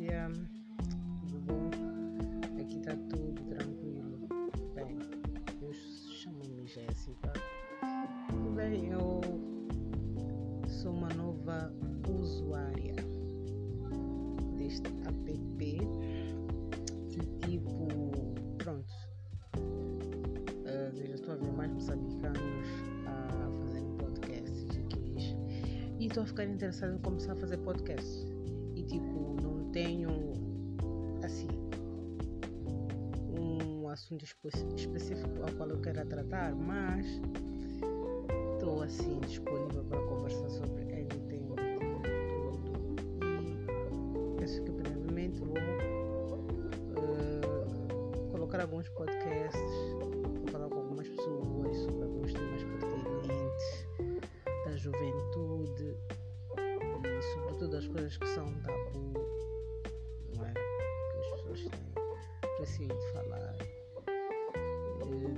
Flávia. Tudo bom? Aqui está tudo tranquilo. Bem, eu chamo-me Jéssica. Tá? Bem, eu sou uma nova usuária deste app. E tipo, pronto. Ah, uh, já estou a ver mais moçambicanos a fazer podcasts e E estou a ficar interessado em começar a fazer podcasts. E tipo, não tenho assim um assunto específico ao qual eu quero tratar, mas estou assim disponível para conversar sobre anything, tudo. E penso que primeiramente vou uh, colocar alguns podcasts, falar com algumas pessoas sobre alguns temas pertinentes da juventude e sobretudo as coisas que são tabu? As receio de falar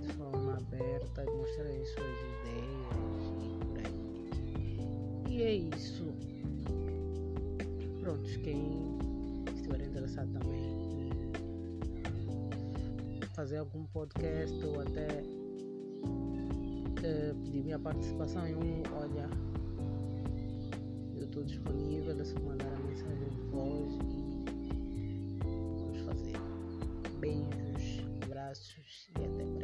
de forma aberta, mostrarem suas ideias e é isso. Prontos, quem estiver interessado também em fazer algum podcast ou até uh, pedir minha participação em um, olha, eu estou disponível, é só mandar a mensagem de voz e Beijos, abraços e até breve.